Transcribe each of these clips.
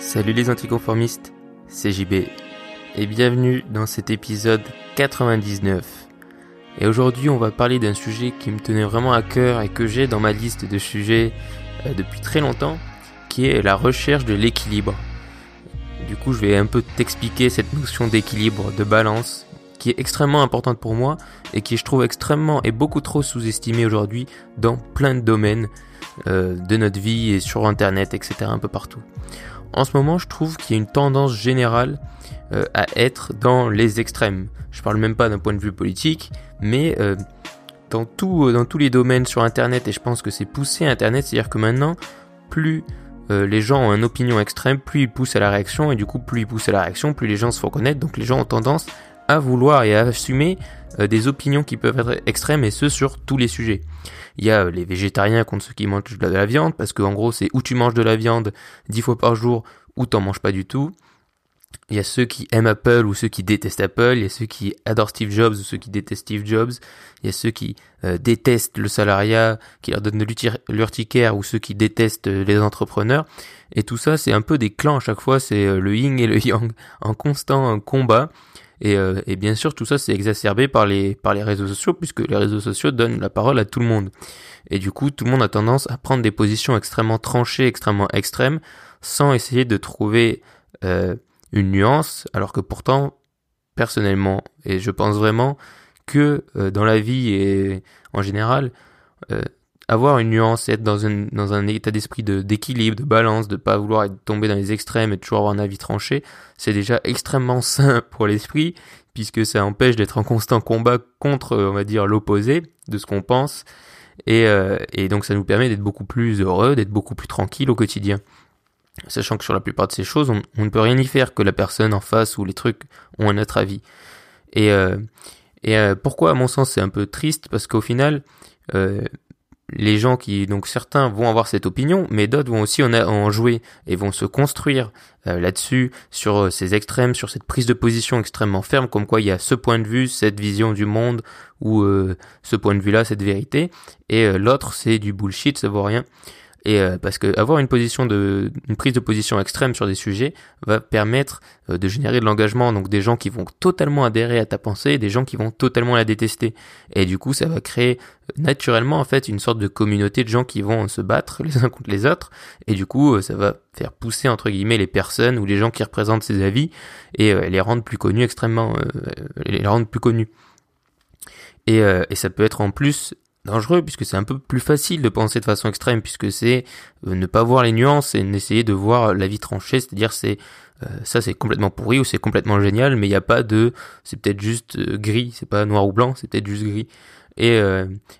Salut les anticonformistes, c'est JB et bienvenue dans cet épisode 99. Et aujourd'hui on va parler d'un sujet qui me tenait vraiment à cœur et que j'ai dans ma liste de sujets euh, depuis très longtemps, qui est la recherche de l'équilibre. Du coup je vais un peu t'expliquer cette notion d'équilibre, de balance, qui est extrêmement importante pour moi et qui je trouve extrêmement et beaucoup trop sous-estimée aujourd'hui dans plein de domaines euh, de notre vie et sur internet, etc. un peu partout. En ce moment, je trouve qu'il y a une tendance générale euh, à être dans les extrêmes. Je parle même pas d'un point de vue politique, mais euh, euh, dans tous les domaines sur Internet, et je pense que c'est poussé Internet, c'est-à-dire que maintenant, plus les gens ont une opinion extrême, plus ils poussent à la réaction, et du coup, plus ils poussent à la réaction, plus les gens se font connaître, donc les gens ont tendance à vouloir et à assumer des opinions qui peuvent être extrêmes, et ce sur tous les sujets. Il y a euh, les végétariens contre ceux qui mangent de la viande, parce qu'en gros c'est ou tu manges de la viande dix fois par jour, ou t'en manges pas du tout. Il y a ceux qui aiment Apple ou ceux qui détestent Apple. Il y a ceux qui adorent Steve Jobs ou ceux qui détestent Steve Jobs. Il y a ceux qui euh, détestent le salariat, qui leur donnent de l'urticaire ou ceux qui détestent euh, les entrepreneurs. Et tout ça, c'est un peu des clans à chaque fois. C'est le yin et le yang en constant combat. Et, euh, et bien sûr, tout ça c'est exacerbé par les, par les réseaux sociaux, puisque les réseaux sociaux donnent la parole à tout le monde. Et du coup, tout le monde a tendance à prendre des positions extrêmement tranchées, extrêmement extrêmes, sans essayer de trouver euh, une nuance, alors que pourtant, personnellement, et je pense vraiment que euh, dans la vie et en général, euh, avoir une nuance, être dans un, dans un état d'esprit de, d'équilibre, de balance, de pas vouloir être tombé dans les extrêmes et toujours avoir un avis tranché, c'est déjà extrêmement sain pour l'esprit, puisque ça empêche d'être en constant combat contre, on va dire, l'opposé de ce qu'on pense, et, euh, et donc ça nous permet d'être beaucoup plus heureux, d'être beaucoup plus tranquille au quotidien. Sachant que sur la plupart de ces choses, on, ne peut rien y faire que la personne en face ou les trucs ont un autre avis. Et, euh, et euh, pourquoi, à mon sens, c'est un peu triste Parce qu'au final, les gens qui donc certains vont avoir cette opinion, mais d'autres vont aussi en, jouer et vont se construire euh, là-dessus sur euh, ces extrêmes, sur cette prise de position extrêmement ferme, comme quoi il y a ce point de vue, cette vision du monde ou euh, ce point de vue-là, cette vérité, et l'autre c'est du bullshit, ça vaut rien. Et euh, parce que avoir une position de, une prise de position extrême sur des sujets va permettre euh, de générer de l'engagement, donc des gens qui vont totalement adhérer à ta pensée, et des gens qui vont totalement la détester. Et du coup, ça va créer euh, naturellement en fait une sorte de communauté de gens qui vont se battre les uns contre les autres. Et du coup, ça va faire pousser entre guillemets les personnes ou les gens qui représentent ces avis et les rendre plus connus extrêmement, les rendre plus connus. Et, et ça peut être en plus dangereux puisque c'est un peu plus facile de penser de façon extrême puisque c'est euh, ne pas voir les nuances et essayer de voir la vie tranchée, c'est-à-dire c'est euh, ça c'est complètement pourri ou c'est complètement génial mais il n'y a pas de c'est peut-être juste euh, gris, c'est pas noir ou blanc, c'est peut-être juste gris. Et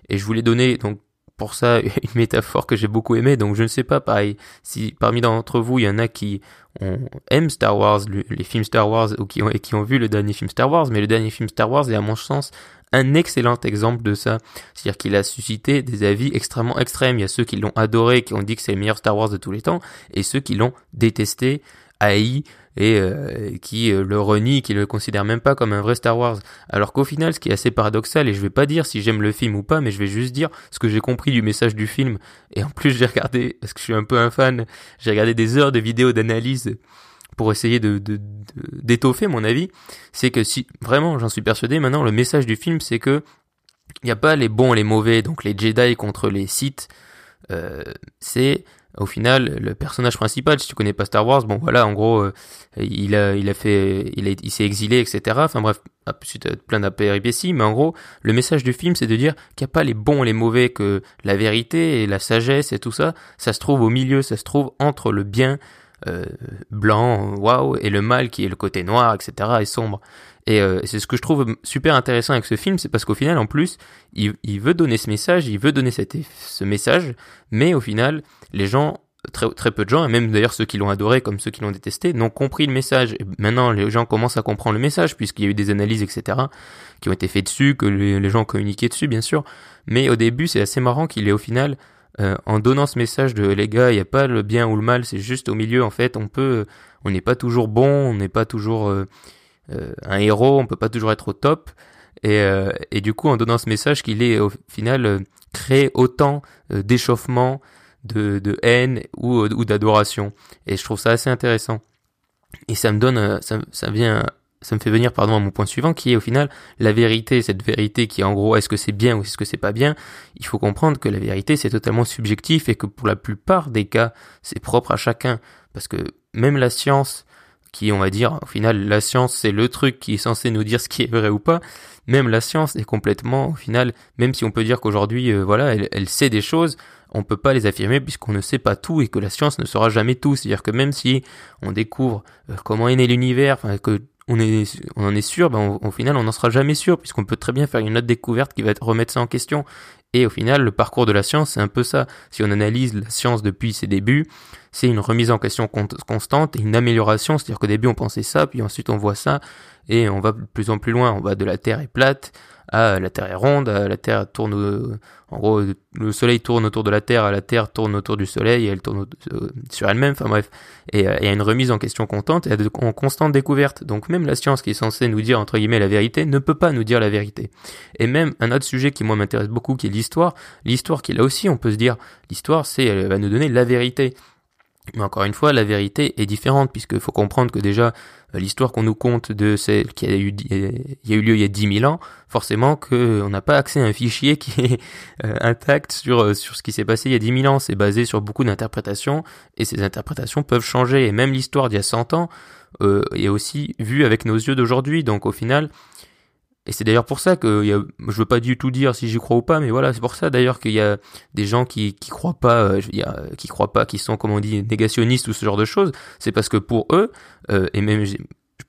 et je voulais donner donc pour ça une métaphore que j'ai beaucoup aimée donc je ne sais pas pareil si parmi d'entre vous il y en a qui ont, aiment Star Wars les films Star Wars ou qui ont et qui ont vu le dernier film Star Wars mais le dernier film Star Wars est à mon sens un excellent exemple de ça. C'est-à-dire qu'il a suscité des avis extrêmement extrêmes. Il y a ceux qui l'ont adoré, qui ont dit que c'est le meilleur Star Wars de tous les temps, et ceux qui l'ont détesté, haï, et euh, qui euh, le renient, qui le considèrent même pas comme un vrai Star Wars. Alors qu'au final, ce qui est assez paradoxal, et je vais pas dire si j'aime le film ou pas, mais je vais juste dire ce que j'ai compris du message du film. Et en plus, j'ai regardé, parce que je suis un peu un fan, j'ai regardé des heures de vidéos d'analyse pour essayer de d'étoffer mon avis, c'est que si vraiment j'en suis persuadé maintenant le message du film c'est que il n'y a pas les bons et les mauvais donc les Jedi contre les Sith euh, c'est au final le personnage principal si tu connais pas Star Wars bon voilà en gros euh, il a il a fait il il s'est exilé etc enfin bref suite plein d'apéripéties mais en gros le message du film c'est de dire qu'il n'y a pas les bons et les mauvais que la vérité et la sagesse et tout ça ça se trouve au milieu ça se trouve entre le bien euh, blanc, waouh, et le mal qui est le côté noir, etc. et sombre. Et euh, c'est ce que je trouve super intéressant avec ce film, c'est parce qu'au final, en plus, il, veut donner ce message, il veut donner cette, ce message, mais au final, les gens, très, très peu de gens, et même d'ailleurs ceux qui l'ont adoré comme ceux qui l'ont détesté, n'ont compris le message. Et maintenant, les gens commencent à comprendre le message, puisqu'il y a eu des analyses, etc., qui ont été faites dessus, que les, les gens ont communiqué dessus, bien sûr. Mais au début, c'est assez marrant qu'il ait au final euh, en donnant ce message de les gars, il n'y a pas le bien ou le mal, c'est juste au milieu en fait. On peut, on n'est pas toujours bon, on n'est pas toujours euh, euh, un héros, on peut pas toujours être au top. Et, et du coup, en donnant ce message, qu'il est au final créé autant d'échauffement, de, de haine ou, ou d'adoration. Et je trouve ça assez intéressant. Et ça me donne, ça, ça vient ça me fait venir pardon à mon point suivant qui est au final la vérité cette vérité qui est en gros est-ce que c'est bien ou est-ce que c'est pas bien? Il faut comprendre que la vérité c'est totalement subjectif et que pour la plupart des cas c'est propre à chacun parce que même la science qui on va dire au final la science c'est le truc qui est censé nous dire ce qui est vrai ou pas même la science est complètement au final même si on peut dire qu'aujourd'hui euh, voilà elle, elle sait des choses on peut pas les affirmer puisqu'on ne sait pas tout et que la science ne saura jamais tout. C'est-à-dire que même si on découvre euh, comment est né l'univers, enfin, que on, est, en est sûr, ben au final on n'en sera jamais sûr, puisqu'on peut très bien faire une autre découverte qui va remettre ça en question. Et au final, le parcours de la science, c'est un peu ça. Si on analyse la science depuis ses débuts, c'est une remise en question constante une amélioration. C'est-à-dire qu'au début, on pensait ça, puis ensuite on voit ça, et on va de plus en plus loin. On va de la Terre est plate ah, la Terre est ronde, la Terre tourne, en gros, le Soleil tourne autour de la Terre, la Terre tourne autour du Soleil, et elle tourne euh, sur elle-même, enfin bref. Et euh, il y a une remise en question constante et en constante découverte. Donc même la science qui est censée nous dire, entre guillemets, la vérité, ne peut pas nous dire la vérité. Et même un autre sujet qui moi m'intéresse beaucoup, qui est l'histoire, l'histoire qui là aussi, on peut se dire, l'histoire, c'est, elle va nous donner la vérité. Mais encore une fois, la vérité est différente, puisqu'il faut comprendre que déjà, euh, l'histoire qu'on nous compte de celle qui a eu, il y a eu lieu il y a 10 000 ans, forcément qu'on n'a pas accès à un fichier qui est euh, intact sur, euh, ce qui s'est passé il y a 10 000 ans. C'est basé sur beaucoup d'interprétations, et ces interprétations peuvent changer. Et même l'histoire d'il y a 100 ans euh, est aussi vue avec nos yeux d'aujourd'hui. Donc au final, et c'est d'ailleurs pour ça que y a, je veux pas du tout dire si j'y crois ou pas, mais voilà, c'est pour ça d'ailleurs qu'il y a des gens qui qui croient pas, euh, a, qui croient pas, qui sont comme on dit négationnistes ou ce genre de choses. C'est parce que pour eux, euh, et même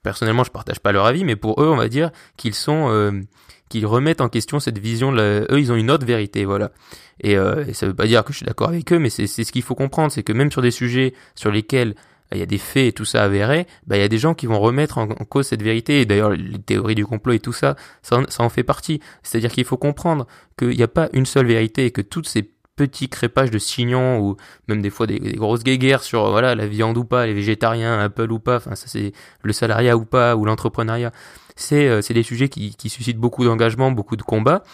personnellement je partage pas leur avis, mais pour eux on va dire qu'ils sont euh, qu'ils remettent en question cette vision. eux ils ont une autre vérité, voilà. Et, euh, et ça veut pas dire que je suis d'accord avec eux, mais c'est ce qu'il faut comprendre, c'est que même sur des sujets sur lesquels il y a des faits et tout ça avérés, bah, il y a des gens qui vont remettre en, cause cette vérité. Et d'ailleurs, les théories du complot et tout ça, ça en, fait partie. C'est-à-dire qu'il faut comprendre qu'il n'y a pas une seule vérité et que toutes ces petits crépages de signons ou même des fois des, grosses guéguerres sur voilà la viande ou pas, les végétariens, Apple ou pas, enfin ça c'est le salariat ou pas ou l'entrepreneuriat. C'est euh, des sujets qui, qui suscitent beaucoup d'engagement, beaucoup de combats.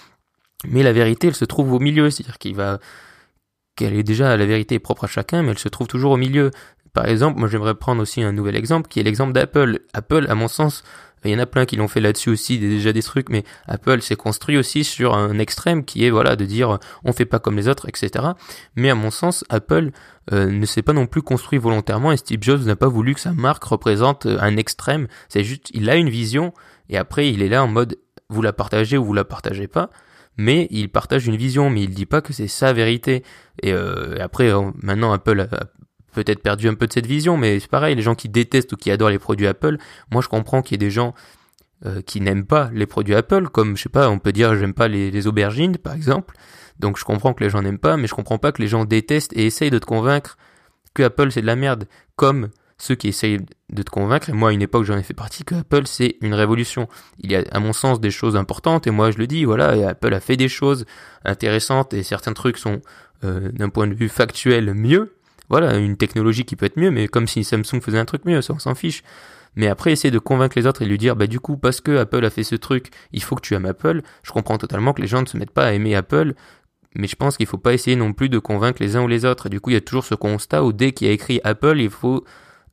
Mais la vérité, elle se trouve au milieu, c'est-à-dire qu'il va qu'elle est déjà la vérité propre à chacun, mais elle se trouve toujours au milieu. Par exemple, moi j'aimerais prendre aussi un nouvel exemple qui est l'exemple d'Apple. Apple, à mon sens, il y en a plein qui l'ont fait là-dessus aussi, déjà des trucs, mais Apple s'est construit aussi sur un extrême qui est voilà de dire on fait pas comme les autres, etc. Mais à mon sens, Apple euh, ne s'est pas non plus construit volontairement et Steve Jobs n'a pas voulu que sa marque représente euh, un extrême. C'est juste, il a une vision et après il est là en mode vous la partagez ou vous la partagez pas mais il partage une vision, mais il dit pas que c'est sa vérité. Et, euh, après, maintenant, Apple peut-être perdu un peu de cette vision, mais c'est pareil, les gens qui détestent ou qui adorent les produits Apple, moi je comprends qu'il y ait des gens euh, qui n'aiment pas les produits Apple, comme je sais pas, on peut dire j'aime pas les, aubergines par exemple, donc je comprends que les gens n'aiment pas, mais je comprends pas que les gens détestent et essayent de te convaincre que Apple c'est de la merde, comme ceux qui essayent de te convaincre, et moi à une époque j'en ai fait partie, que Apple c'est une révolution. Il y a à mon sens des choses importantes, et moi je le dis, voilà, Apple a fait des choses intéressantes, et certains trucs sont euh, d'un point de vue factuel mieux, voilà, une technologie qui peut être mieux, mais comme si Samsung faisait un truc mieux, ça on s'en fiche. Mais après, essayer de convaincre les autres et lui dire, bah du coup, parce que Apple a fait ce truc, il faut que tu aimes Apple. Je comprends totalement que les gens ne se mettent pas à aimer Apple, mais je pense qu'il faut pas essayer non plus de convaincre les uns ou les autres. Et du coup, il y a toujours ce constat où dès qu'il y a écrit Apple, il faut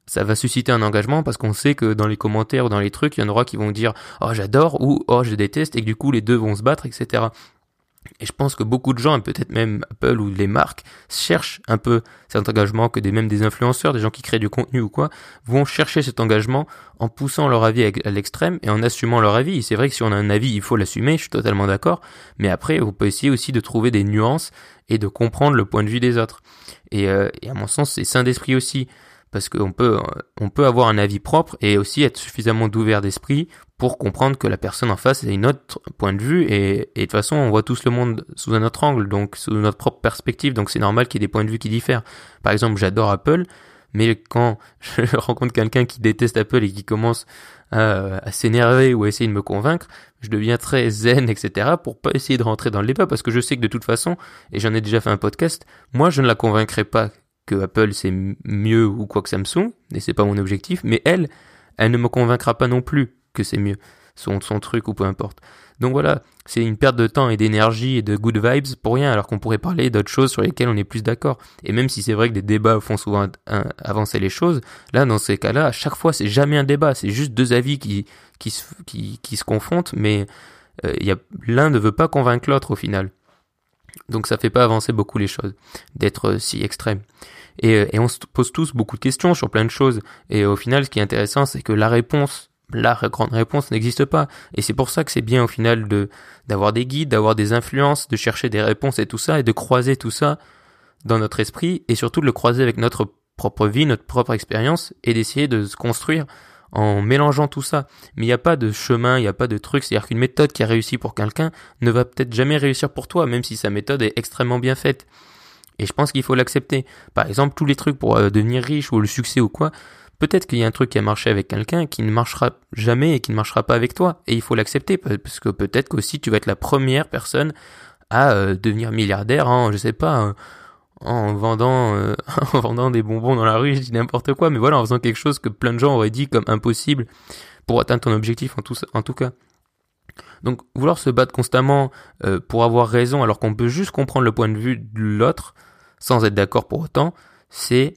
ça va susciter un engagement parce qu'on sait que dans les commentaires ou dans les trucs, il y en aura qui vont dire oh j'adore ou oh je déteste et que du coup les deux vont se battre, etc. Et je pense que beaucoup de gens, peut-être même Apple ou les marques, cherchent un peu cet engagement, que des, même des influenceurs, des gens qui créent du contenu ou quoi, vont chercher cet engagement en poussant leur avis à l'extrême et en assumant leur avis. C'est vrai que si on a un avis, il faut l'assumer, je suis totalement d'accord, mais après, on peut essayer aussi de trouver des nuances et de comprendre le point de vue des autres. Et, euh, et à mon sens, c'est sain d'esprit aussi parce qu'on peut, on peut avoir un avis propre et aussi être suffisamment d'ouvert d'esprit pour comprendre que la personne en face a une autre point de vue et, de toute façon on voit tous le monde sous un autre angle, donc sous notre propre perspective, donc c'est normal qu'il y ait des points de vue qui diffèrent. Par exemple, j'adore Apple, mais quand je rencontre quelqu'un qui déteste Apple et qui commence à, à s'énerver ou à essayer de me convaincre, je deviens très zen, etc. pour pas essayer de rentrer dans le débat parce que je sais que de toute façon, et j'en ai déjà fait un podcast, moi je ne la convaincrai pas que Apple c'est mieux ou quoi que Samsung, et c'est pas mon objectif, mais elle, elle ne me convaincra pas non plus que c'est mieux. son, truc ou peu importe. Donc voilà, c'est une perte de temps et d'énergie et de good vibes pour rien, alors qu'on pourrait parler d'autres choses sur lesquelles on est plus d'accord. Et même si c'est vrai que des débats font souvent avancer les choses, là, dans ces cas-là, à chaque fois, c'est jamais un débat, c'est juste deux avis qui, qui, se, qui, se confrontent, mais euh, l'un ne veut pas convaincre l'autre au final. Donc ça fait pas avancer beaucoup les choses, d'être euh, si extrême. Et, euh, et on se pose tous beaucoup de questions sur plein de choses. Et au final, ce qui est intéressant, c'est que la réponse la grande réponse n'existe pas. Et c'est pour ça que c'est bien au final de d'avoir des guides, d'avoir des influences, de chercher des réponses et tout ça, et de croiser tout ça dans notre esprit, et surtout de le croiser avec notre propre vie, notre propre expérience, et d'essayer de se construire en mélangeant tout ça. Mais il n'y a pas de chemin, il n'y a pas de truc, c'est-à-dire qu'une méthode qui a réussi pour quelqu'un ne va peut-être jamais réussir pour toi, même si sa méthode est extrêmement bien faite. Et je pense qu'il faut l'accepter. Par exemple, tous les trucs pour euh, devenir riche ou le succès ou quoi, peut-être qu'il y a un truc qui a marché avec quelqu'un qui ne marchera jamais et qui ne marchera pas avec toi. Et il faut l'accepter parce que peut-être qu'aussi tu vas être la première personne à euh, devenir milliardaire en, je sais pas, en vendant, euh, en vendant des bonbons dans la rue, je dis n'importe quoi, mais voilà, en faisant quelque chose que plein de gens auraient dit comme impossible pour atteindre ton objectif en tout, en tout cas. Donc vouloir se battre constamment euh, pour avoir raison alors qu'on peut juste comprendre le point de vue de l'autre sans être d'accord pour autant, c'est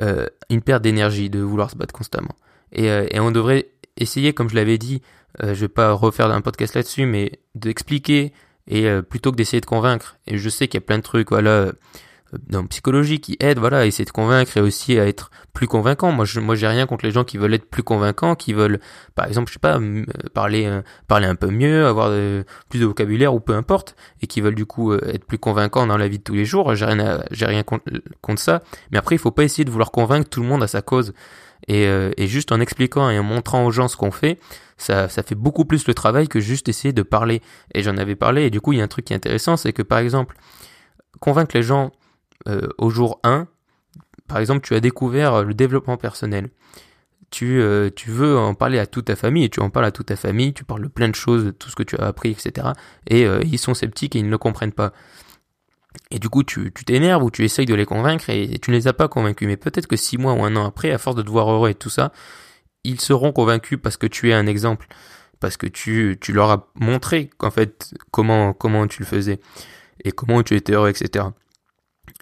euh, une perte d'énergie de vouloir se battre constamment. Et, et on devrait essayer, comme je l'avais dit, je vais pas refaire un podcast là-dessus, mais d'expliquer et plutôt que d'essayer de convaincre. Et je sais qu'il y a plein de trucs, voilà, dans psychologie qui aident, voilà, à essayer de convaincre et aussi à être plus convaincant. Moi, je, moi, j'ai rien contre les gens qui veulent être plus convaincants, qui veulent, par exemple, je sais pas, parler, euh, parler un peu mieux, avoir plus de vocabulaire ou peu importe, et qui veulent du coup euh, être plus convaincants dans la vie de tous les jours. J'ai rien, j'ai rien contre, contre, ça. Mais après, il faut pas essayer de vouloir convaincre tout le monde à sa cause. Et, euh, et juste en expliquant et en montrant aux gens ce qu'on fait, ça, ça fait beaucoup plus le travail que juste essayer de parler. Et j'en avais parlé. Et du coup, il y a un truc qui est intéressant, c'est que par exemple, convaincre les gens euh, au jour 1, par exemple, tu as découvert le développement personnel. Tu, euh, tu veux en parler à toute ta famille et tu en parles à toute ta famille, tu parles de plein de choses, de tout ce que tu as appris, etc. Et euh, ils sont sceptiques et ils ne le comprennent pas. Et du coup, tu t'énerves ou tu essayes de les convaincre et, tu ne les as pas convaincus. Mais peut-être que six mois ou un an après, à force de te voir heureux et tout ça, ils seront convaincus parce que tu es un exemple, parce que tu, tu leur as montré qu'en fait comment comment tu le faisais et comment tu étais heureux, etc.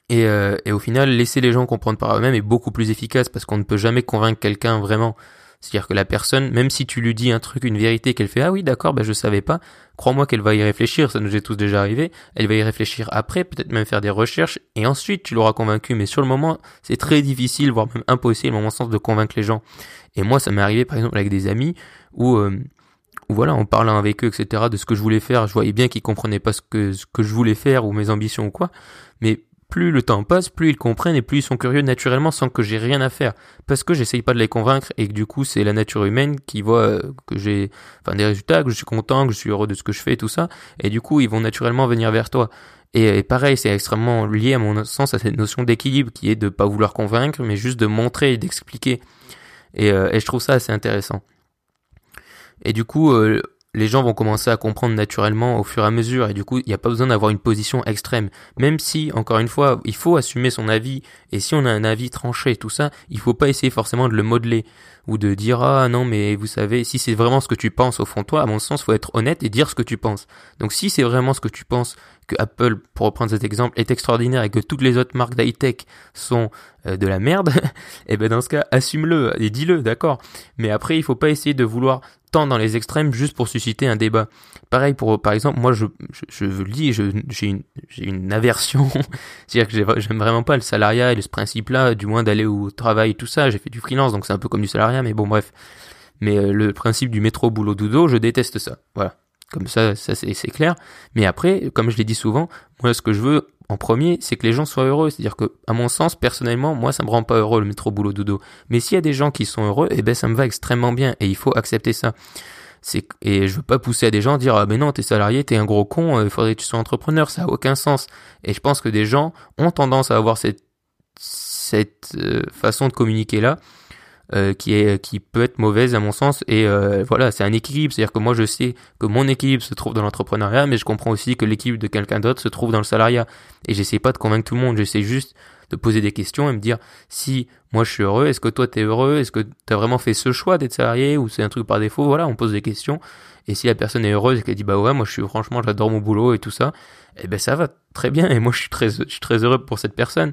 Et, euh, et, au final, laisser les gens comprendre par eux-mêmes est beaucoup plus efficace parce qu'on ne peut jamais convaincre quelqu'un vraiment. C'est-à-dire que la personne, même si tu lui dis un truc, une vérité, qu'elle fait ah oui d'accord, ben je savais pas, crois-moi qu'elle va y réfléchir, ça nous est tous déjà arrivé. Elle va y réfléchir après, peut-être même faire des recherches, et ensuite tu l'auras convaincu. Mais sur le moment, c'est très difficile, voire même impossible, à mon sens, de convaincre les gens. Et moi, ça m'est arrivé par exemple avec des amis où euh, voilà, en parlant avec eux, etc., de ce que je voulais faire, je voyais bien qu'ils comprenaient pas ce que, ce que je voulais faire ou mes ambitions ou quoi. Mais plus le temps passe, plus ils comprennent et plus ils sont curieux naturellement sans que j'ai rien à faire. Parce que j'essaye pas de les convaincre et que du coup c'est la nature humaine qui voit euh, que j'ai enfin des résultats, que je suis content, que je suis heureux de ce que je fais tout ça. Et du coup ils vont naturellement venir vers toi. Et, pareil, c'est extrêmement lié à mon sens à cette notion d'équilibre qui est de pas vouloir convaincre, mais juste de montrer et d'expliquer. Et, euh, je trouve ça assez intéressant. Et du coup, euh, les gens vont commencer à comprendre naturellement au fur et à mesure. Et du coup il n'y a pas besoin d'avoir une position extrême. Même si encore une fois il faut assumer son avis. Et si on a un avis tranché tout ça il faut pas essayer forcément de le modeler ou de dire ah non mais vous savez si c'est vraiment ce que tu penses au fond de toi à mon sens faut être honnête et dire ce que tu penses donc si c'est vraiment ce que tu penses que Apple pour reprendre cet exemple est extraordinaire et que toutes les autres marques d'high-tech sont euh, de la merde et eh ben dans ce cas assume-le et dis-le d'accord mais après il faut pas essayer de vouloir tant dans les extrêmes juste pour susciter un débat. Pareil pour, par exemple, moi je, je, je le dis, j'ai une, une aversion, c'est-à-dire que j'aime vraiment pas le salariat et ce principe-là, du moins d'aller au travail, tout ça. J'ai fait du freelance, donc c'est un peu comme du salariat, mais bon bref. Mais euh, le principe du métro boulot dodo, je déteste ça. Voilà. Comme ça, ça c'est clair. Mais après, comme je l'ai dit souvent, moi ce que je veux en premier, c'est que les gens soient heureux. C'est-à-dire que, à mon sens, personnellement, moi, ça me rend pas heureux le métro boulot dodo. Mais s'il y a des gens qui sont heureux, eh ben, ça me va extrêmement bien. Et il faut accepter ça. C'est, et je veux pas pousser à des gens dire, ah, mais non, t'es salarié, t'es un gros con, euh, il faudrait que tu sois entrepreneur. Ça a aucun sens. Et je pense que des gens ont tendance à avoir cette, cette euh, façon de communiquer là euh, qui est qui peut être mauvaise à mon sens. Et euh, voilà c'est un équilibre. C'est à dire que moi je sais que mon équilibre se trouve dans l'entrepreneuriat mais je comprends aussi que l'équilibre de quelqu'un d'autre se trouve dans le salariat. Et j'essaie pas de convaincre tout le monde. J'essaie juste de poser des questions et me dire si moi je suis heureux, est-ce que toi t'es heureux, est-ce que t'as vraiment fait ce choix d'être salarié ou c'est un truc par défaut, voilà, on pose des questions. Et si la personne est heureuse et qu'elle dit bah ouais, moi je suis franchement j'adore mon boulot et tout ça, eh ben ça va très bien. Et moi je suis très je suis très heureux pour cette personne.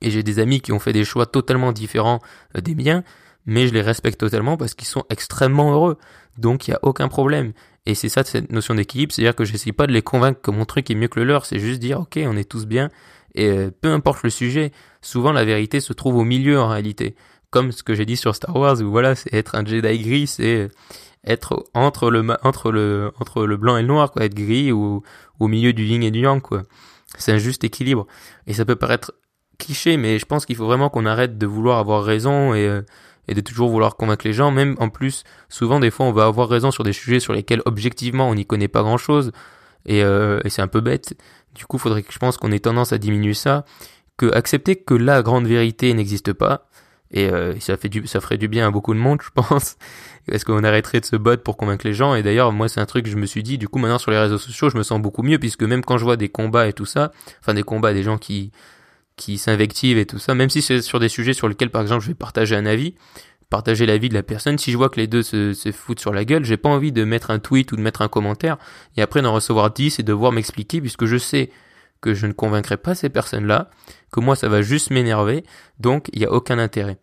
Et j'ai des amis qui ont fait des choix totalement différents euh, des miens, mais je les respecte totalement parce qu'ils sont extrêmement heureux. Donc il y a aucun problème. Et c'est ça cette notion d'équilibre, c'est-à-dire que j'essaie pas de les convaincre que mon truc est mieux que le leur, c'est juste dire ok, on est tous bien et euh, peu importe le sujet, souvent la vérité se trouve au milieu en réalité. Comme ce que j'ai dit sur Star Wars où voilà, c'est être un Jedi gris, c'est être entre le entre le entre le blanc et le noir quoi, être gris ou au milieu du yin et du yang quoi. C'est un juste équilibre et ça peut paraître cliché mais je pense qu'il faut vraiment qu'on arrête de vouloir avoir raison et euh, et de toujours vouloir convaincre les gens. Même en plus, souvent des fois, on va avoir raison sur des sujets sur lesquels objectivement on n'y connaît pas grand-chose et, euh, c'est un peu bête. Du coup, faudrait que je pense qu'on ait tendance à diminuer ça, que accepter que la grande vérité n'existe pas. Et euh, ça fait ferait du bien à beaucoup de monde, je pense. Est-ce qu'on arrêterait de se battre pour convaincre les gens? Et d'ailleurs, moi, c'est un truc que je me suis dit. Du coup, maintenant sur les réseaux sociaux, je me sens beaucoup mieux puisque même quand je vois des combats et tout ça, enfin des combats, des gens qui qui s'invectivent et tout ça, même si c'est sur des sujets sur lesquels, par exemple, je vais partager un avis, partager l'avis de la personne, si je vois que les deux se, se foutent sur la gueule, j'ai pas envie de mettre un tweet ou de mettre un commentaire, et après d'en recevoir 10 et de devoir m'expliquer, puisque je sais que je ne convaincrai pas ces personnes-là, que moi ça va juste m'énerver, donc il n'y a aucun intérêt.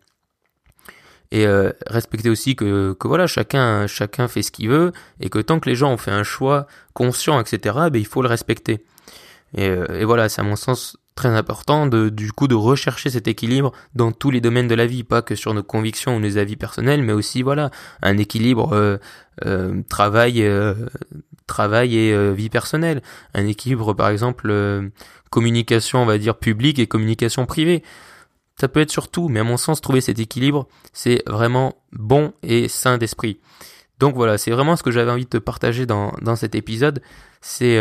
Et euh, respecter aussi que, que voilà, chacun, chacun fait ce qu'il veut, et que tant que les gens ont fait un choix conscient, etc., ben, il faut le respecter. Et, euh, et voilà, c'est à mon sens très important de, du coup de rechercher cet équilibre dans tous les domaines de la vie, pas que sur nos convictions ou nos avis personnels, mais aussi voilà un équilibre euh, euh, travail euh, travail et vie personnelle, un équilibre par exemple communication on va dire publique et communication privée. Ça peut être sur tout, mais à mon sens trouver cet équilibre c'est vraiment bon et sain d'esprit. Donc voilà, c'est vraiment ce que j'avais envie de te partager dans, dans cet épisode. C'est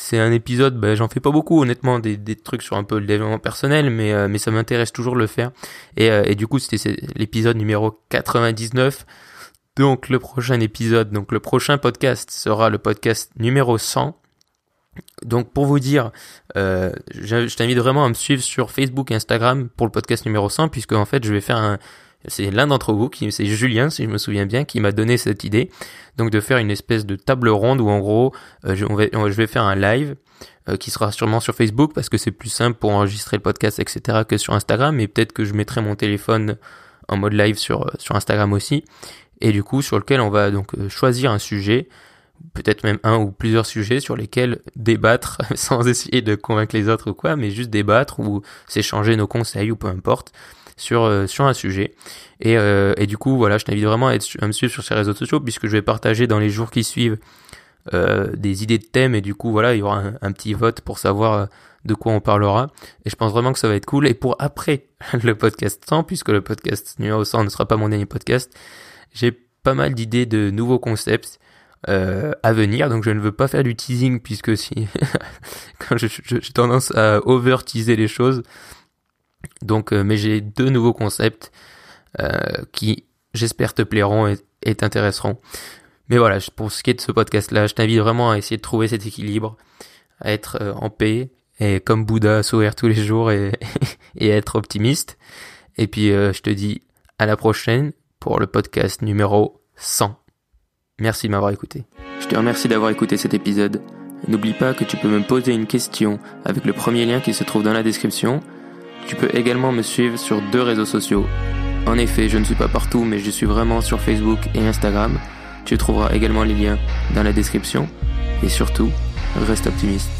c'est un épisode, ben, j'en fais pas beaucoup honnêtement, des, des, trucs sur un peu le développement personnel, mais, euh, mais ça m'intéresse toujours de le faire. Et, euh, et du coup, c'était l'épisode numéro 99. Donc le prochain épisode, donc le prochain podcast sera le podcast numéro 100. Donc pour vous dire, euh, je, je t'invite vraiment à me suivre sur Facebook et Instagram pour le podcast numéro 100, puisque en fait je vais faire un, c'est l'un d'entre vous, qui c'est Julien si je me souviens bien, qui m'a donné cette idée, donc de faire une espèce de table ronde où en gros euh, je, vais faire un live euh, qui sera sûrement sur Facebook parce que c'est plus simple pour enregistrer le podcast etc que sur Instagram, mais peut-être que je mettrai mon téléphone en mode live sur euh, sur Instagram aussi, et du coup sur lequel on va donc choisir un sujet peut-être même un ou plusieurs sujets sur lesquels débattre sans essayer de convaincre les autres ou quoi, mais juste débattre ou s'échanger nos conseils ou peu importe sur euh, sur un sujet. Et, euh, et du coup, voilà, je t'invite vraiment à, me suivre sur ces réseaux sociaux puisque je vais partager dans les jours qui suivent euh, des idées de thèmes et du coup, voilà, il y aura un, petit vote pour savoir de quoi on parlera. Et je pense vraiment que ça va être cool. Et pour après le podcast 100, puisque le podcast numéro 100 ne sera pas mon dernier podcast, j'ai pas mal d'idées de nouveaux concepts. Euh, à venir. Donc je ne veux pas faire du teasing puisque si quand j'ai tendance à over teaser les choses, donc, euh, mais j'ai deux nouveaux concepts euh, qui, j'espère, te plairont et, t'intéresseront. Mais voilà, pour ce qui est de ce podcast-là, je t'invite vraiment à essayer de trouver cet équilibre, à être euh, en paix et comme Bouddha, sourire tous les jours et, et être optimiste. Et puis, je te dis à la prochaine pour le podcast numéro 100. Merci de m'avoir écouté. Je te remercie d'avoir écouté cet épisode. N'oublie pas que tu peux me poser une question avec le premier lien qui se trouve dans la description tu peux également me suivre sur deux réseaux sociaux. En effet, je ne suis pas partout, mais je suis vraiment sur Facebook et Instagram. Tu trouveras également les liens dans la description. Et surtout, reste optimiste.